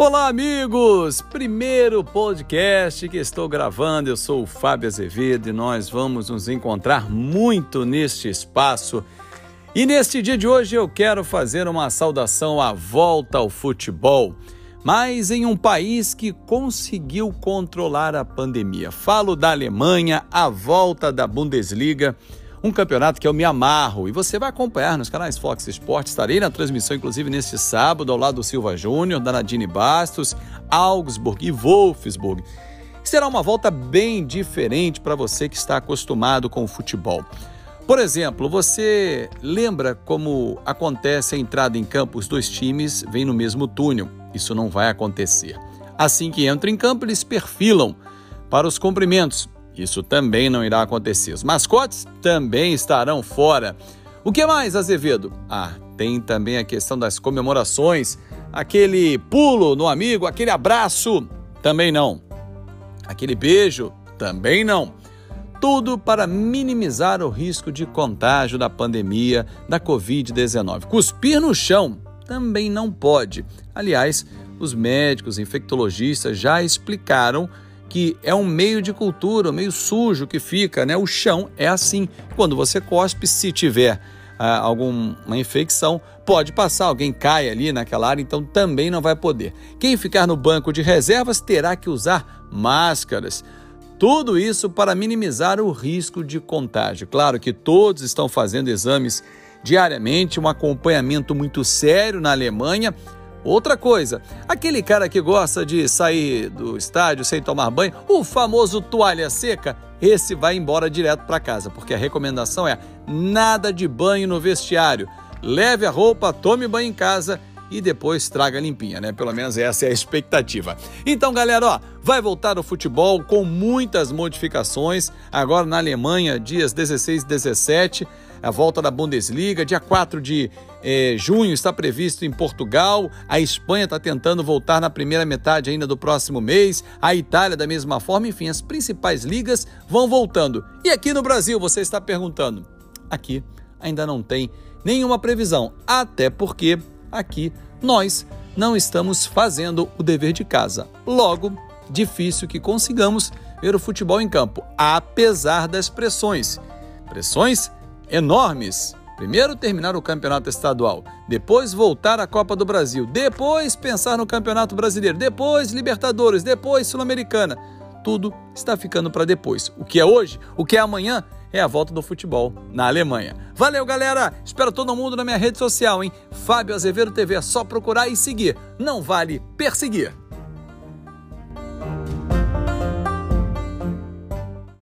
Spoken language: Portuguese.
Olá, amigos! Primeiro podcast que estou gravando. Eu sou o Fábio Azevedo e nós vamos nos encontrar muito neste espaço. E neste dia de hoje eu quero fazer uma saudação à volta ao futebol, mas em um país que conseguiu controlar a pandemia. Falo da Alemanha, a volta da Bundesliga um campeonato que eu me amarro e você vai acompanhar nos canais Fox Sports. Estarei na transmissão, inclusive, neste sábado, ao lado do Silva Júnior, da Nadine Bastos, Augsburg e Wolfsburg. Será uma volta bem diferente para você que está acostumado com o futebol. Por exemplo, você lembra como acontece a entrada em campo? Os dois times vêm no mesmo túnel. Isso não vai acontecer. Assim que entram em campo, eles perfilam para os cumprimentos. Isso também não irá acontecer. Os mascotes também estarão fora. O que mais, Azevedo? Ah, tem também a questão das comemorações, aquele pulo no amigo, aquele abraço, também não. Aquele beijo, também não. Tudo para minimizar o risco de contágio da pandemia da Covid-19. Cuspir no chão também não pode. Aliás, os médicos infectologistas já explicaram que é um meio de cultura, um meio sujo que fica, né? O chão é assim. Quando você cospe, se tiver ah, alguma infecção, pode passar, alguém cai ali naquela área, então também não vai poder. Quem ficar no banco de reservas terá que usar máscaras. Tudo isso para minimizar o risco de contágio. Claro que todos estão fazendo exames diariamente, um acompanhamento muito sério na Alemanha Outra coisa, aquele cara que gosta de sair do estádio sem tomar banho, o famoso toalha seca, esse vai embora direto para casa, porque a recomendação é nada de banho no vestiário. Leve a roupa, tome banho em casa e depois traga limpinha, né? Pelo menos essa é a expectativa. Então, galera, ó, vai voltar o futebol com muitas modificações. Agora na Alemanha, dias 16 e 17, a volta da Bundesliga. Dia 4 de eh, junho está previsto em Portugal. A Espanha está tentando voltar na primeira metade ainda do próximo mês. A Itália, da mesma forma. Enfim, as principais ligas vão voltando. E aqui no Brasil, você está perguntando? Aqui ainda não tem nenhuma previsão, até porque aqui nós não estamos fazendo o dever de casa. Logo, difícil que consigamos ver o futebol em campo, apesar das pressões. Pressões enormes. Primeiro terminar o campeonato estadual, depois voltar à Copa do Brasil, depois pensar no Campeonato Brasileiro, depois Libertadores, depois Sul-Americana. Tudo está ficando para depois. O que é hoje, o que é amanhã, é a volta do futebol na Alemanha. Valeu, galera! Espero todo mundo na minha rede social, hein? Fábio Azevedo TV, é só procurar e seguir. Não vale perseguir.